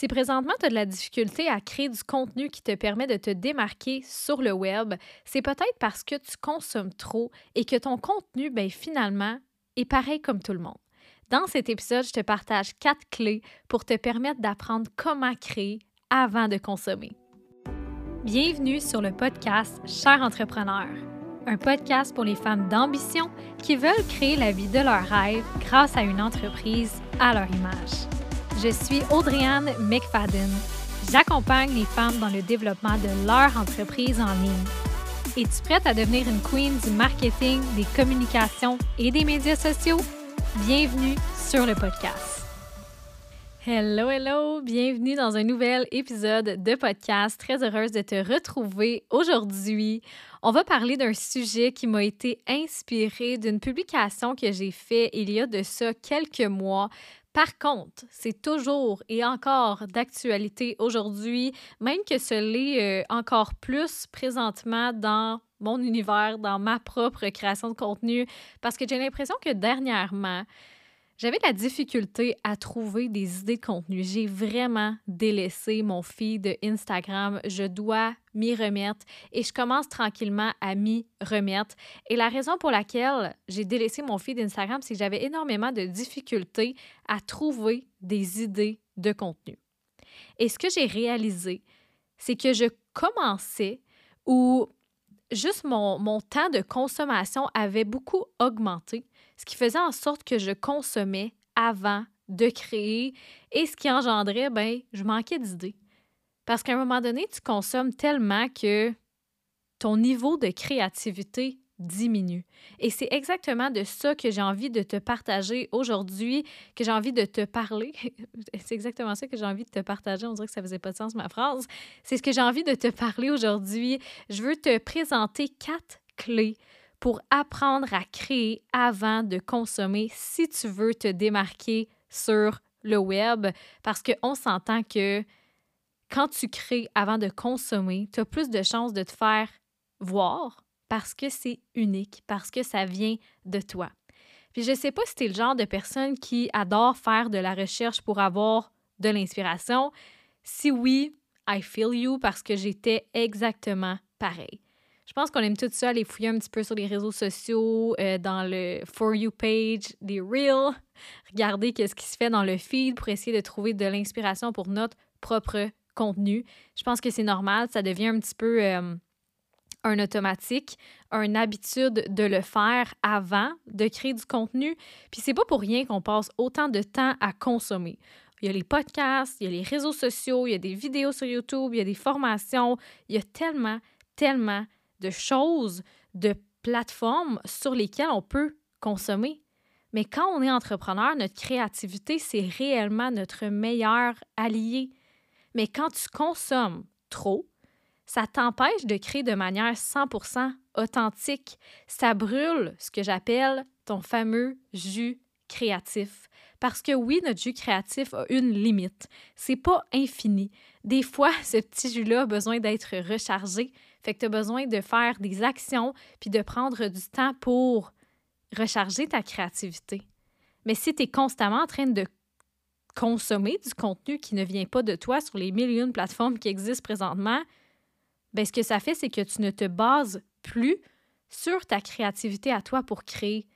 Si présentement tu as de la difficulté à créer du contenu qui te permet de te démarquer sur le web, c'est peut-être parce que tu consommes trop et que ton contenu, ben, finalement, est pareil comme tout le monde. Dans cet épisode, je te partage quatre clés pour te permettre d'apprendre comment créer avant de consommer. Bienvenue sur le podcast Cher entrepreneur, un podcast pour les femmes d'ambition qui veulent créer la vie de leurs rêves grâce à une entreprise à leur image. Je suis Audriane McFadden. J'accompagne les femmes dans le développement de leur entreprise en ligne. Es-tu prête à devenir une queen du marketing, des communications et des médias sociaux? Bienvenue sur le podcast. Hello, hello! Bienvenue dans un nouvel épisode de podcast. Très heureuse de te retrouver aujourd'hui. On va parler d'un sujet qui m'a été inspiré d'une publication que j'ai faite il y a de ça quelques mois par contre, c'est toujours et encore d'actualité aujourd'hui, même que ce l'est euh, encore plus présentement dans mon univers, dans ma propre création de contenu, parce que j'ai l'impression que dernièrement, j'avais de la difficulté à trouver des idées de contenu. J'ai vraiment délaissé mon feed Instagram. Je dois m'y remettre et je commence tranquillement à m'y remettre. Et la raison pour laquelle j'ai délaissé mon feed Instagram, c'est que j'avais énormément de difficultés à trouver des idées de contenu. Et ce que j'ai réalisé, c'est que je commençais ou juste mon, mon temps de consommation avait beaucoup augmenté ce qui faisait en sorte que je consommais avant de créer et ce qui engendrait, ben, je manquais d'idées. Parce qu'à un moment donné, tu consommes tellement que ton niveau de créativité diminue. Et c'est exactement de ça que j'ai envie de te partager aujourd'hui, que j'ai envie de te parler. c'est exactement ça que j'ai envie de te partager. On dirait que ça faisait pas de sens, ma phrase. C'est ce que j'ai envie de te parler aujourd'hui. Je veux te présenter quatre clés pour apprendre à créer avant de consommer si tu veux te démarquer sur le web parce qu'on s'entend que quand tu crées avant de consommer, tu as plus de chances de te faire voir parce que c'est unique, parce que ça vient de toi. Puis je ne sais pas si tu es le genre de personne qui adore faire de la recherche pour avoir de l'inspiration. Si oui, I feel you parce que j'étais exactement pareil. Je pense qu'on aime tout ça aller fouiller un petit peu sur les réseaux sociaux, euh, dans le For You page, des Reels, regarder qu'est-ce qui se fait dans le feed pour essayer de trouver de l'inspiration pour notre propre contenu. Je pense que c'est normal, ça devient un petit peu euh, un automatique, une habitude de le faire avant de créer du contenu. Puis c'est pas pour rien qu'on passe autant de temps à consommer. Il y a les podcasts, il y a les réseaux sociaux, il y a des vidéos sur YouTube, il y a des formations, il y a tellement, tellement de choses, de plateformes sur lesquelles on peut consommer. Mais quand on est entrepreneur, notre créativité, c'est réellement notre meilleur allié. Mais quand tu consommes trop, ça t'empêche de créer de manière 100% authentique. Ça brûle ce que j'appelle ton fameux jus créatif. Parce que oui, notre jus créatif a une limite. C'est pas infini. Des fois, ce petit jus-là a besoin d'être rechargé. Fait que tu as besoin de faire des actions puis de prendre du temps pour recharger ta créativité. Mais si tu es constamment en train de consommer du contenu qui ne vient pas de toi sur les millions de plateformes qui existent présentement, bien, ce que ça fait, c'est que tu ne te bases plus sur ta créativité à toi pour créer.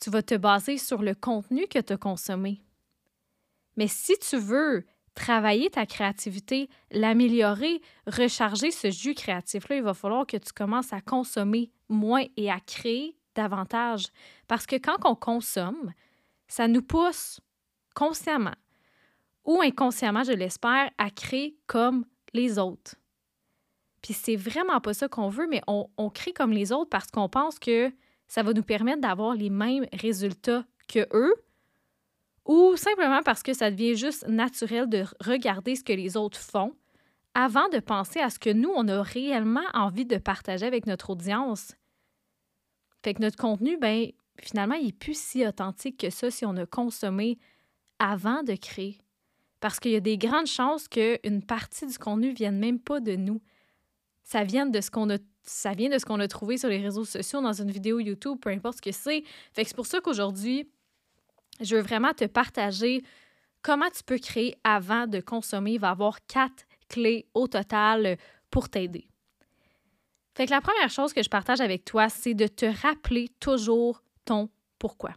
Tu vas te baser sur le contenu que tu as consommé. Mais si tu veux travailler ta créativité, l'améliorer, recharger ce jus créatif-là, il va falloir que tu commences à consommer moins et à créer davantage. Parce que quand on consomme, ça nous pousse consciemment ou inconsciemment, je l'espère, à créer comme les autres. Puis c'est vraiment pas ça qu'on veut, mais on, on crée comme les autres parce qu'on pense que ça va nous permettre d'avoir les mêmes résultats que eux, ou simplement parce que ça devient juste naturel de regarder ce que les autres font avant de penser à ce que nous, on a réellement envie de partager avec notre audience. Fait que notre contenu, ben finalement, il n'est plus si authentique que ça si on a consommé avant de créer. Parce qu'il y a des grandes chances qu'une partie du contenu ne vienne même pas de nous. Ça vient de ce qu'on a ça vient de ce qu'on a trouvé sur les réseaux sociaux, dans une vidéo YouTube, peu importe ce que c'est. Fait que c'est pour ça qu'aujourd'hui, je veux vraiment te partager comment tu peux créer avant de consommer. Il va y avoir quatre clés au total pour t'aider. Fait que la première chose que je partage avec toi, c'est de te rappeler toujours ton pourquoi.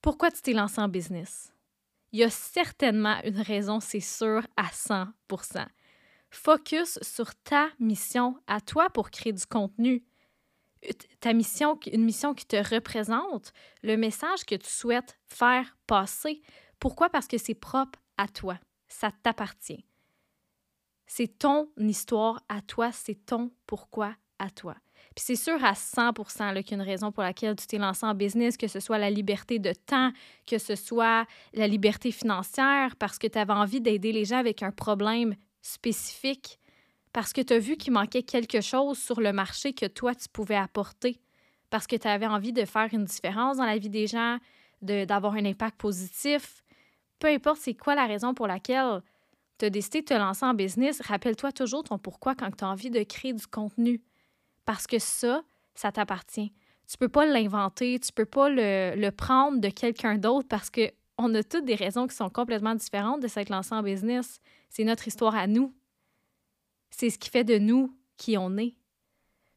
Pourquoi tu t'es lancé en business? Il y a certainement une raison, c'est sûr, à 100% Focus sur ta mission à toi pour créer du contenu. Ta mission, une mission qui te représente, le message que tu souhaites faire passer. Pourquoi? Parce que c'est propre à toi. Ça t'appartient. C'est ton histoire à toi, c'est ton pourquoi à toi. Puis c'est sûr à 100 qu'il y a une raison pour laquelle tu t'es lancé en business, que ce soit la liberté de temps, que ce soit la liberté financière, parce que tu avais envie d'aider les gens avec un problème spécifique, parce que tu as vu qu'il manquait quelque chose sur le marché que toi, tu pouvais apporter, parce que tu avais envie de faire une différence dans la vie des gens, d'avoir un impact positif. Peu importe c'est quoi la raison pour laquelle tu as décidé de te lancer en business, rappelle-toi toujours ton pourquoi quand tu as envie de créer du contenu. Parce que ça, ça t'appartient. Tu peux pas l'inventer, tu peux pas le, prendre de quelqu'un d'autre parce que on a toutes des raisons qui sont complètement différentes de s'être lancé en business. C'est notre histoire à nous. C'est ce qui fait de nous qui on est.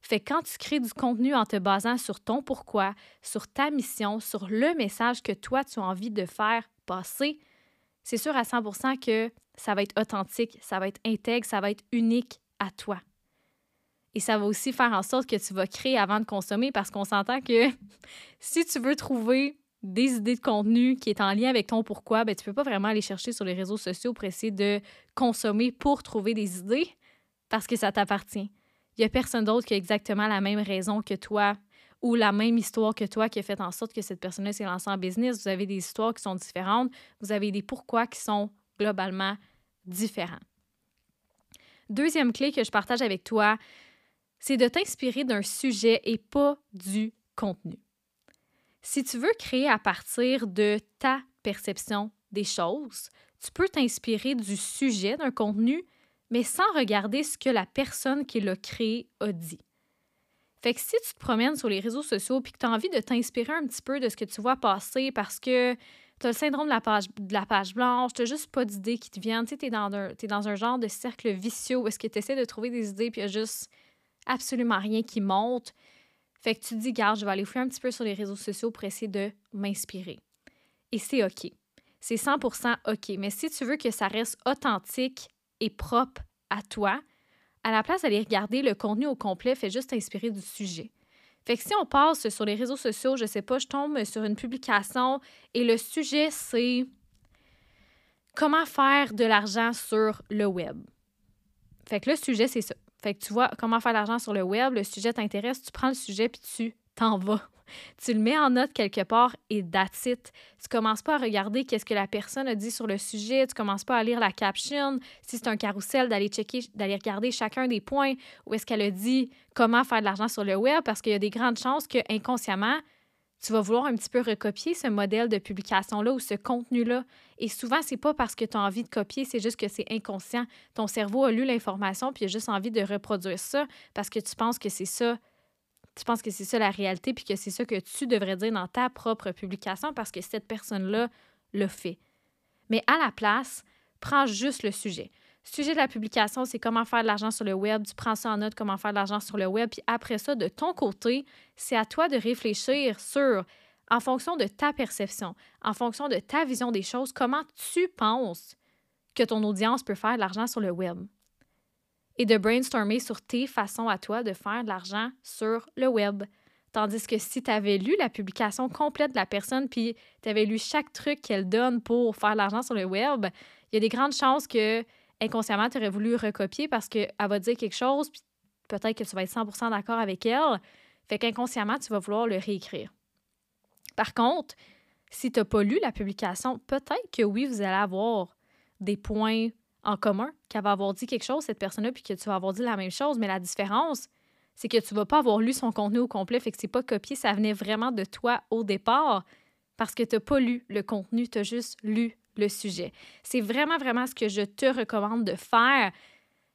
Fait quand tu crées du contenu en te basant sur ton pourquoi, sur ta mission, sur le message que toi tu as envie de faire passer, c'est sûr à 100% que ça va être authentique, ça va être intègre, ça va être unique à toi. Et ça va aussi faire en sorte que tu vas créer avant de consommer parce qu'on s'entend que si tu veux trouver des idées de contenu qui est en lien avec ton pourquoi, ben, tu ne peux pas vraiment aller chercher sur les réseaux sociaux pour essayer de consommer pour trouver des idées parce que ça t'appartient. Il n'y a personne d'autre qui a exactement la même raison que toi ou la même histoire que toi qui a fait en sorte que cette personne-là s'est lancée en business. Vous avez des histoires qui sont différentes, vous avez des pourquoi qui sont globalement différents. Deuxième clé que je partage avec toi, c'est de t'inspirer d'un sujet et pas du contenu. Si tu veux créer à partir de ta perception des choses, tu peux t'inspirer du sujet d'un contenu, mais sans regarder ce que la personne qui l'a créé a dit. Fait que si tu te promènes sur les réseaux sociaux et que tu as envie de t'inspirer un petit peu de ce que tu vois passer parce que tu as le syndrome de la page, blanche, tu juste pas d'idées qui te viennent, tu es, es dans un genre de cercle vicieux où est-ce que tu essaies de trouver des idées puis il y a juste absolument rien qui monte. Fait que tu te dis, garde, je vais aller fouiller un petit peu sur les réseaux sociaux pour essayer de m'inspirer. Et c'est OK. C'est 100% OK. Mais si tu veux que ça reste authentique et propre à toi, à la place d'aller regarder le contenu au complet, fais juste t'inspirer du sujet. Fait que si on passe sur les réseaux sociaux, je sais pas, je tombe sur une publication et le sujet c'est comment faire de l'argent sur le web. Fait que le sujet c'est ça. Fait que tu vois comment faire de l'argent sur le web, le sujet t'intéresse, tu prends le sujet puis tu t'en vas. Tu le mets en note quelque part et that's it. Tu commences pas à regarder qu'est-ce que la personne a dit sur le sujet, tu commences pas à lire la caption, si c'est un carrousel, d'aller checker, d'aller regarder chacun des points où est-ce qu'elle a dit comment faire de l'argent sur le web parce qu'il y a des grandes chances que inconsciemment, tu vas vouloir un petit peu recopier ce modèle de publication-là ou ce contenu-là. Et souvent, c'est pas parce que tu as envie de copier, c'est juste que c'est inconscient. Ton cerveau a lu l'information puis il a juste envie de reproduire ça parce que tu penses que c'est ça tu penses que c'est ça la réalité, puis que c'est ça que tu devrais dire dans ta propre publication parce que cette personne-là le fait. Mais à la place, prends juste le sujet. Le sujet de la publication, c'est comment faire de l'argent sur le web. Tu prends ça en note, comment faire de l'argent sur le web. Puis après ça, de ton côté, c'est à toi de réfléchir sur, en fonction de ta perception, en fonction de ta vision des choses, comment tu penses que ton audience peut faire de l'argent sur le web et de brainstormer sur tes façons à toi de faire de l'argent sur le web. Tandis que si tu avais lu la publication complète de la personne, puis tu avais lu chaque truc qu'elle donne pour faire de l'argent sur le web, il y a des grandes chances que inconsciemment, tu aurais voulu recopier parce qu'elle va dire quelque chose, puis peut-être que tu vas être 100% d'accord avec elle. Fait qu'inconsciemment, tu vas vouloir le réécrire. Par contre, si tu n'as pas lu la publication, peut-être que oui, vous allez avoir des points en commun, qu'elle va avoir dit quelque chose, cette personne-là, puis que tu vas avoir dit la même chose. Mais la différence, c'est que tu vas pas avoir lu son contenu au complet, fait que c'est pas copié, ça venait vraiment de toi au départ parce que tu n'as pas lu le contenu, tu as juste lu le sujet. C'est vraiment, vraiment ce que je te recommande de faire.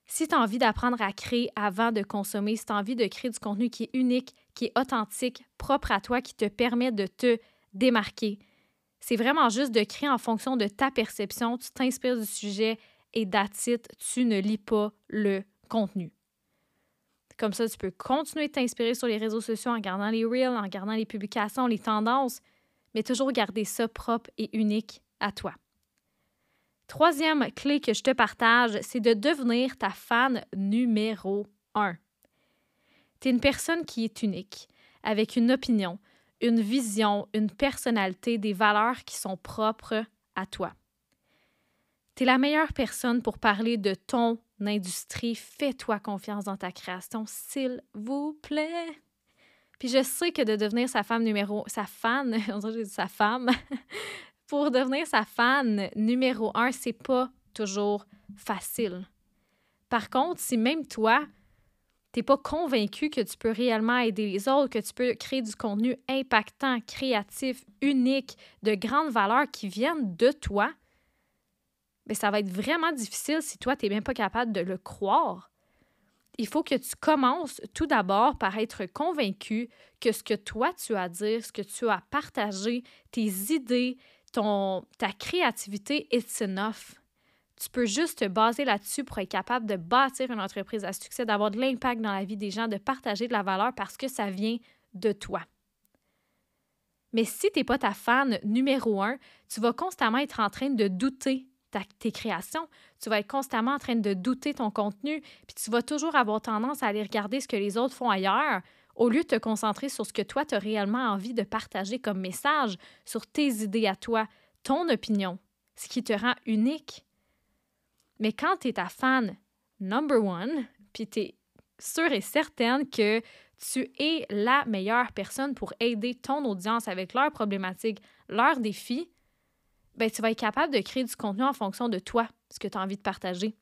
Si tu as envie d'apprendre à créer avant de consommer, si tu as envie de créer du contenu qui est unique, qui est authentique, propre à toi, qui te permet de te démarquer, C'est vraiment juste de créer en fonction de ta perception. Tu t'inspires du sujet et d'attitude, tu ne lis pas le contenu. Comme ça, tu peux continuer de t'inspirer sur les réseaux sociaux en regardant les reels, en regardant les publications, les tendances, mais toujours garder ça propre et unique à toi. Troisième clé que je te partage, c'est de devenir ta fan numéro un. Tu es une personne qui est unique, avec une opinion, une vision, une personnalité, des valeurs qui sont propres à toi. Tu la meilleure personne pour parler de ton industrie. Fais-toi confiance dans ta création, s'il vous plaît. Puis je sais que de devenir sa femme numéro... sa fan, femme, pour devenir sa fan numéro un, c'est pas toujours facile. Par contre, si même toi, t'es pas convaincu que tu peux réellement aider les autres, que tu peux créer du contenu impactant, créatif, unique, de grande valeur qui viennent de toi, bien, ça va être vraiment difficile si toi, tu n'es même pas capable de le croire. Il faut que tu commences tout d'abord par être convaincu que ce que toi tu as à dire, ce que tu as à partager, tes idées, ton, ta créativité, it's enough. Tu peux juste te baser là-dessus pour être capable de bâtir une entreprise à succès, d'avoir de l'impact dans la vie des gens, de partager de la valeur parce que ça vient de toi. Mais si tu n'es pas ta fan numéro un, tu vas constamment être en train de douter tes créations. Tu vas être constamment en train de douter ton contenu, puis tu vas toujours avoir tendance à aller regarder ce que les autres font ailleurs au lieu de te concentrer sur ce que toi, tu as réellement envie de partager comme message, sur tes idées à toi, ton opinion, ce qui te rend unique. Mais quand tu es ta fan number one, puis tu es sûre et certaine que tu es la meilleure personne pour aider ton audience avec leurs problématiques, leurs défis, ben, tu vas être capable de créer du contenu en fonction de toi, ce que tu as envie de partager.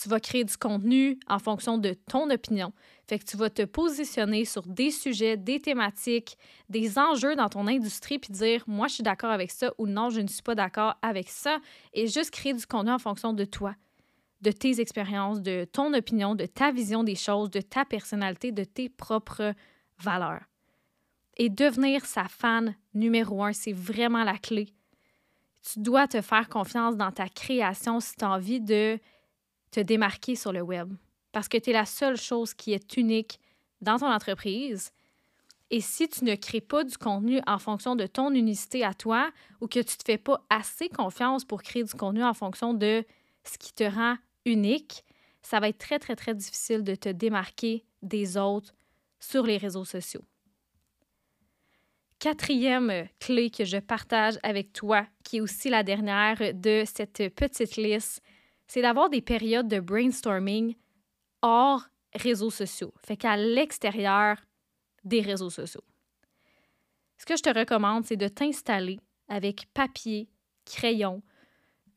Tu vas créer du contenu en fonction de ton opinion. Fait que tu vas te positionner sur des sujets, des thématiques, des enjeux dans ton industrie, puis dire moi je suis d'accord avec ça ou non, je ne suis pas d'accord avec ça, et juste créer du contenu en fonction de toi, de tes expériences, de ton opinion, de ta vision des choses, de ta personnalité, de tes propres valeurs. Et devenir sa fan numéro un, c'est vraiment la clé tu dois te faire confiance dans ta création si tu as envie de te démarquer sur le web. Parce que tu es la seule chose qui est unique dans ton entreprise. Et si tu ne crées pas du contenu en fonction de ton unicité à toi ou que tu ne te fais pas assez confiance pour créer du contenu en fonction de ce qui te rend unique, ça va être très, très, très difficile de te démarquer des autres sur les réseaux sociaux quatrième clé que je partage avec toi, qui est aussi la dernière de cette petite liste, c'est d'avoir des périodes de brainstorming hors réseaux sociaux, fait qu'à l'extérieur des réseaux sociaux. Ce que je te recommande, c'est de t'installer avec papier, crayon,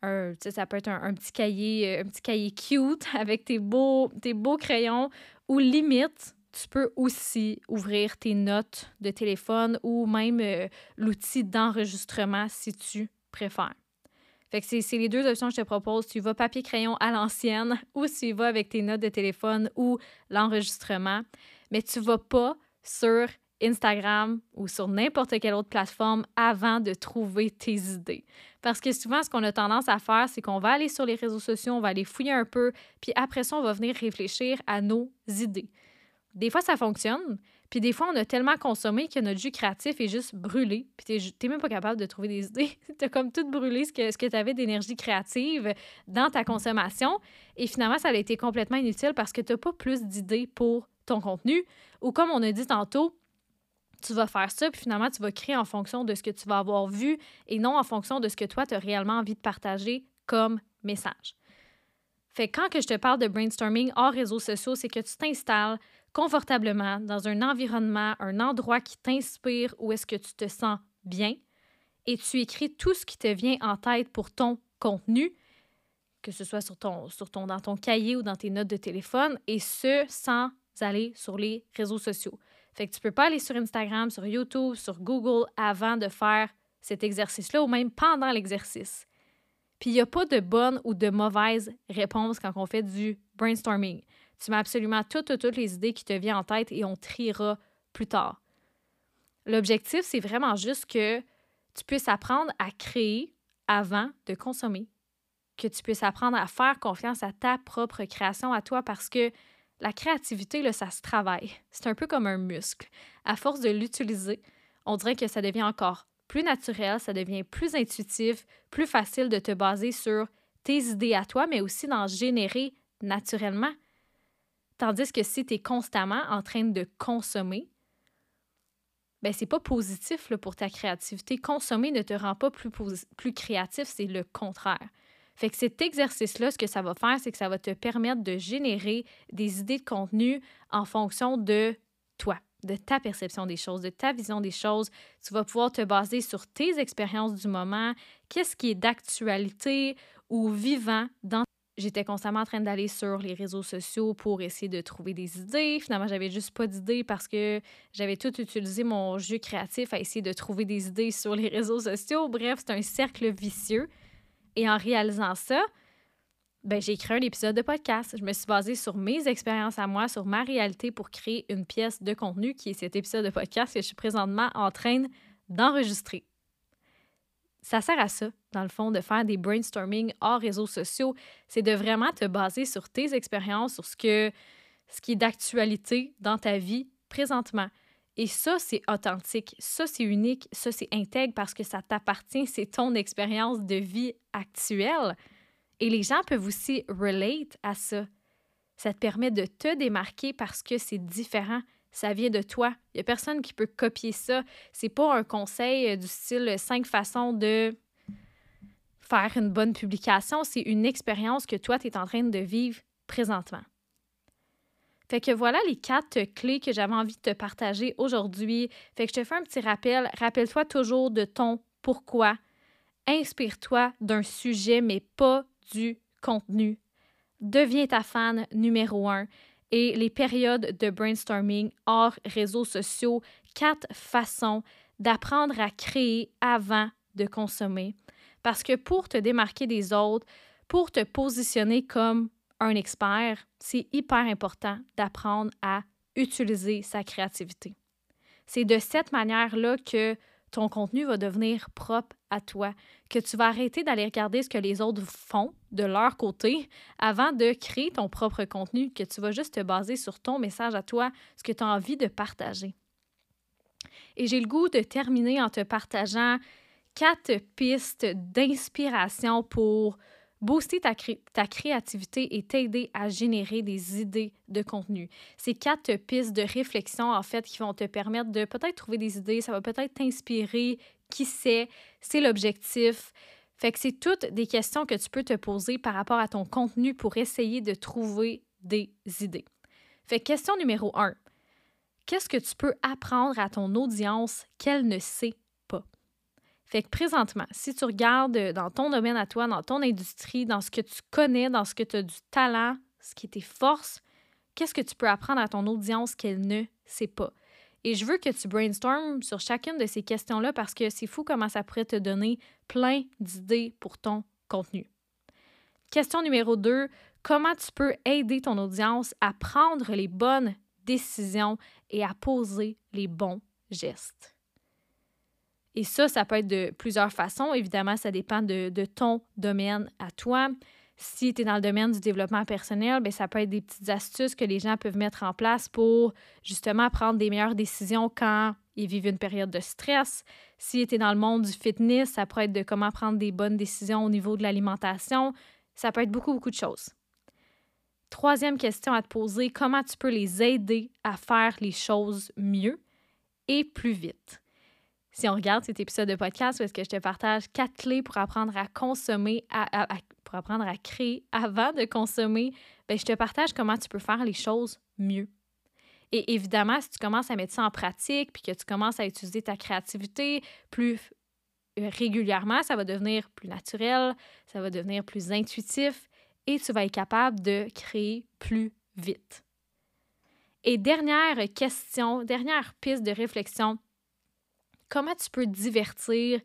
un, ça peut être un, petit cahier, un petit cahier cute avec tes beaux, tes beaux crayons ou limite, tu peux aussi ouvrir tes notes de téléphone ou même euh, l'outil d'enregistrement si tu préfères. C'est les deux options que je te propose. Tu vas papier-crayon à l'ancienne ou tu vas avec tes notes de téléphone ou l'enregistrement. Mais tu vas pas sur Instagram ou sur n'importe quelle autre plateforme avant de trouver tes idées. Parce que souvent, ce qu'on a tendance à faire, c'est qu'on va aller sur les réseaux sociaux, on va aller fouiller un peu, puis après ça, on va venir réfléchir à nos idées. Des fois, ça fonctionne. Puis des fois, on a tellement consommé que notre jus créatif est juste brûlé. Puis t'es même pas capable de trouver des idées. t'as comme tout brûlé ce que, ce que tu avais d'énergie créative dans ta consommation. Et finalement, ça a été complètement inutile parce que tu n'as pas plus d'idées pour ton contenu. Ou comme on a dit tantôt, tu vas faire ça, puis finalement, tu vas créer en fonction de ce que tu vas avoir vu et non en fonction de ce que toi, tu as réellement envie de partager comme message. Fait quand que je te parle de brainstorming hors réseaux sociaux, c'est que tu t'installes confortablement dans un environnement, un endroit qui t'inspire, où est-ce que tu te sens bien, et tu écris tout ce qui te vient en tête pour ton contenu, que ce soit sur ton, sur ton, dans ton cahier ou dans tes notes de téléphone, et ce, sans aller sur les réseaux sociaux. Fait que tu peux pas aller sur Instagram, sur YouTube, sur Google avant de faire cet exercice-là ou même pendant l'exercice. Puis il n'y a pas de bonne ou de mauvaise réponse quand on fait du brainstorming. Tu mets absolument toutes, toutes, les idées qui te viennent en tête et on triera plus tard. L'objectif, c'est vraiment juste que tu puisses apprendre à créer avant de consommer, que tu puisses apprendre à faire confiance à ta propre création, à toi, parce que la créativité, là, ça se travaille. C'est un peu comme un muscle. À force de l'utiliser, on dirait que ça devient encore plus naturel, ça devient plus intuitif, plus facile de te baser sur tes idées à toi, mais aussi d'en générer naturellement. Tandis que si tu es constamment en train de consommer, ben c'est pas positif pour ta créativité. Consommer ne te rend pas plus, plus créatif, c'est le contraire. Fait que cet exercice-là, ce que ça va faire, c'est que ça va te permettre de générer des idées de contenu en fonction de toi, de ta perception des choses, de ta vision des choses. Tu vas pouvoir te baser sur tes expériences du moment, qu'est-ce qui est d'actualité ou vivant dans J'étais constamment en train d'aller sur les réseaux sociaux pour essayer de trouver des idées. Finalement, j'avais juste pas d'idées parce que j'avais tout utilisé mon jeu créatif à essayer de trouver des idées sur les réseaux sociaux. Bref, c'est un cercle vicieux. Et en réalisant ça, ben, j'ai écrit un épisode de podcast. Je me suis basée sur mes expériences à moi, sur ma réalité pour créer une pièce de contenu qui est cet épisode de podcast que je suis présentement en train d'enregistrer ça sert à ça, dans le fond, de faire des brainstorming hors réseaux sociaux. C'est de vraiment te baser sur tes expériences, sur ce, que, ce qui est d'actualité dans ta vie présentement. Et ça, c'est authentique, ça, c'est unique, ça, c'est intègre parce que ça t'appartient, c'est ton expérience de vie actuelle. Et les gens peuvent aussi relate à ça. Ça te permet de te démarquer parce que c'est différent ça vient de toi. Il n'y a personne qui peut copier ça. C'est pas un conseil euh, du style cinq façons de faire une bonne publication. C'est une expérience que toi, tu es en train de vivre présentement. Fait que voilà les quatre clés que j'avais envie de te partager aujourd'hui. Fait que je te fais un petit rappel. Rappelle-toi toujours de ton pourquoi. Inspire-toi d'un sujet, mais pas du contenu. Deviens ta fan numéro un et les périodes de brainstorming hors réseaux sociaux, quatre façons d'apprendre à créer avant de consommer. Parce que pour te démarquer des autres, pour te positionner comme un expert, c'est hyper important d'apprendre à utiliser sa créativité. C'est de cette manière-là que ton contenu va devenir propre à toi, que tu vas arrêter d'aller regarder ce que les autres font de leur côté avant de créer ton propre contenu, que tu vas juste te baser sur ton message à toi, ce que tu as envie de partager. Et j'ai le goût de terminer en te partageant quatre pistes d'inspiration pour booster ta, créativité et t'aider à générer des idées de contenu. C'est quatre pistes de réflexion, en fait, qui vont te permettre de peut-être trouver des idées, ça va peut-être t'inspirer, qui sait, c'est l'objectif. Fait que c'est toutes des questions que tu peux te poser par rapport à ton contenu pour essayer de trouver des idées. Fait que question numéro un. Qu'est-ce que tu peux apprendre à ton audience qu'elle ne sait? Fait que présentement, si tu regardes euh, dans ton domaine à toi, dans ton industrie, dans ce que tu connais, dans ce que tu as du talent, ce qui est tes forces, qu'est-ce que tu peux apprendre à ton audience qu'elle ne sait pas? Et je veux que tu brainstormes sur chacune de ces questions-là parce que c'est fou comment ça pourrait te donner plein d'idées pour ton contenu. Question numéro 2, comment tu peux aider ton audience à prendre les bonnes décisions et à poser les bons gestes? Et ça, ça peut être de plusieurs façons. Évidemment, ça dépend de, ton domaine à toi. Si tu es dans le domaine du développement personnel, bien, ça peut être des petites astuces que les gens peuvent mettre en place pour justement prendre des meilleures décisions quand ils vivent une période de stress. Si tu es dans le monde du fitness, ça peut être de comment prendre des bonnes décisions au niveau de l'alimentation. Ça peut être beaucoup, beaucoup de choses. Troisième question à te poser, comment tu peux les aider à faire les choses mieux et plus vite? Si on regarde cet épisode de podcast où est-ce que je te partage quatre clés pour apprendre à consommer, pour apprendre à créer avant de consommer, bien, je te partage comment tu peux faire les choses mieux. Et évidemment, si tu commences à mettre ça en pratique, puis que tu commences à utiliser ta créativité plus euh, régulièrement, ça va devenir plus naturel, ça va devenir plus intuitif et tu vas être capable de créer plus vite. Et dernière question, dernière piste de réflexion, comment tu peux divertir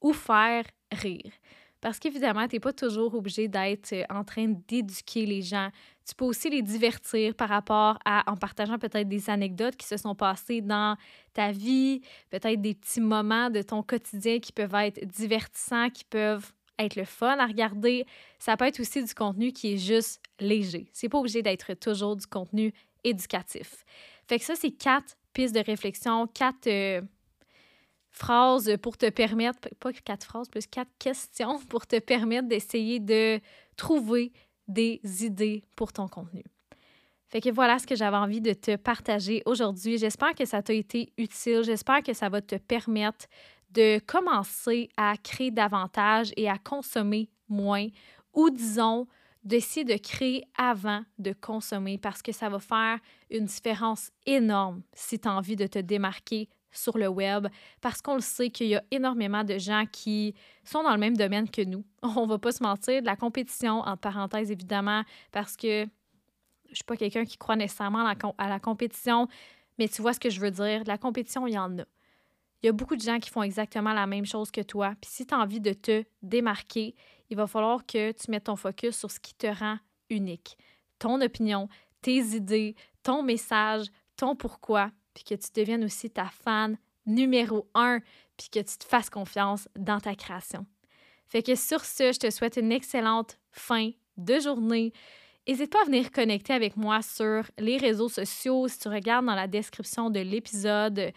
ou faire rire? Parce qu'évidemment, tu n'es pas toujours obligé d'être euh, en train d'éduquer les gens. Tu peux aussi les divertir par rapport à, en partageant peut-être des anecdotes qui se sont passées dans ta vie, peut-être des petits moments de ton quotidien qui peuvent être divertissants, qui peuvent être le fun à regarder. Ça peut être aussi du contenu qui est juste léger. C'est pas obligé d'être toujours du contenu éducatif. Fait que ça, c'est quatre pistes de réflexion, quatre euh, phrases pour te permettre, pas quatre phrases, plus quatre questions pour te permettre d'essayer de trouver des idées pour ton contenu. Fait que voilà ce que j'avais envie de te partager aujourd'hui. J'espère que ça t'a été utile. J'espère que ça va te permettre de commencer à créer davantage et à consommer moins ou disons d'essayer de créer avant de consommer parce que ça va faire une différence énorme si tu as envie de te démarquer sur le web parce qu'on le sait qu'il y a énormément de gens qui sont dans le même domaine que nous. On va pas se mentir, de la compétition, entre parenthèses évidemment, parce que je suis pas quelqu'un qui croit nécessairement à la, compétition, mais tu vois ce que je veux dire. De la compétition, il y en a. Il y a beaucoup de gens qui font exactement la même chose que toi. Puis si tu as envie de te démarquer, il va falloir que tu mettes ton focus sur ce qui te rend unique. Ton opinion, tes idées, ton message, ton pourquoi, puis que tu deviennes aussi ta fan numéro un, puis que tu te fasses confiance dans ta création. Fait que sur ce, je te souhaite une excellente fin de journée. N'hésite pas à venir connecter avec moi sur les réseaux sociaux. Si tu regardes dans la description de l'épisode,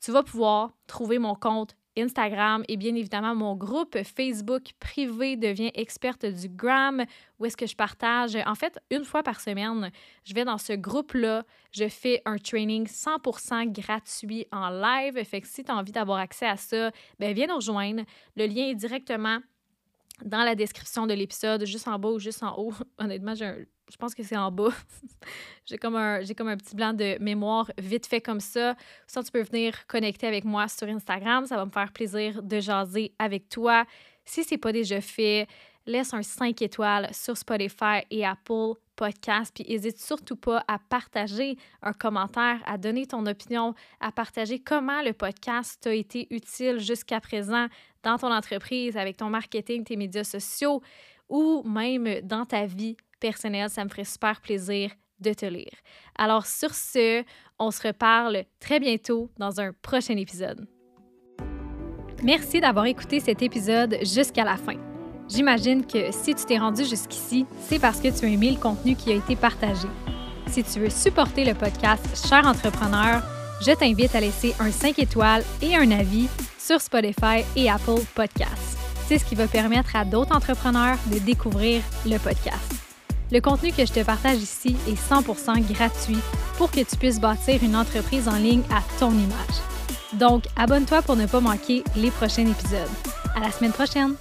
tu vas pouvoir trouver mon compte Instagram et bien évidemment mon groupe Facebook privé devient experte du gram où est-ce que je partage en fait une fois par semaine, je vais dans ce groupe-là, je fais un training 100% gratuit en live. Fait que si tu as envie d'avoir accès à ça, ben viens nous rejoindre. Le lien est directement dans la description de l'épisode, juste en bas ou juste en haut. Honnêtement, j'ai un je pense que c'est en bas. j'ai comme, un, comme un petit blanc de mémoire vite fait comme ça. Sinon, tu peux venir connecter avec moi sur Instagram. Ça va me faire plaisir de jaser avec toi. Si ce n'est pas déjà fait, laisse un 5 étoiles sur Spotify et Apple Podcast. Puis n'hésite surtout pas à partager un commentaire, à donner ton opinion, à partager comment le podcast t'a été utile jusqu'à présent dans ton entreprise, avec ton marketing, tes médias sociaux ou même dans ta vie personnel. Ça me ferait super plaisir de te lire. Alors sur ce, on se reparle très bientôt dans un prochain épisode. Merci d'avoir écouté cet épisode jusqu'à la fin. J'imagine que si tu t'es rendu jusqu'ici, c'est parce que tu as aimé le contenu qui a été partagé. Si tu veux supporter le podcast Cher entrepreneur, je t'invite à laisser un 5 étoiles et un avis sur Spotify et Apple Podcasts. C'est ce qui va permettre à d'autres entrepreneurs de découvrir le podcast. Le contenu que je te partage ici est 100% gratuit pour que tu puisses bâtir une entreprise en ligne à ton image. Donc, abonne-toi pour ne pas manquer les prochains épisodes. À la semaine prochaine!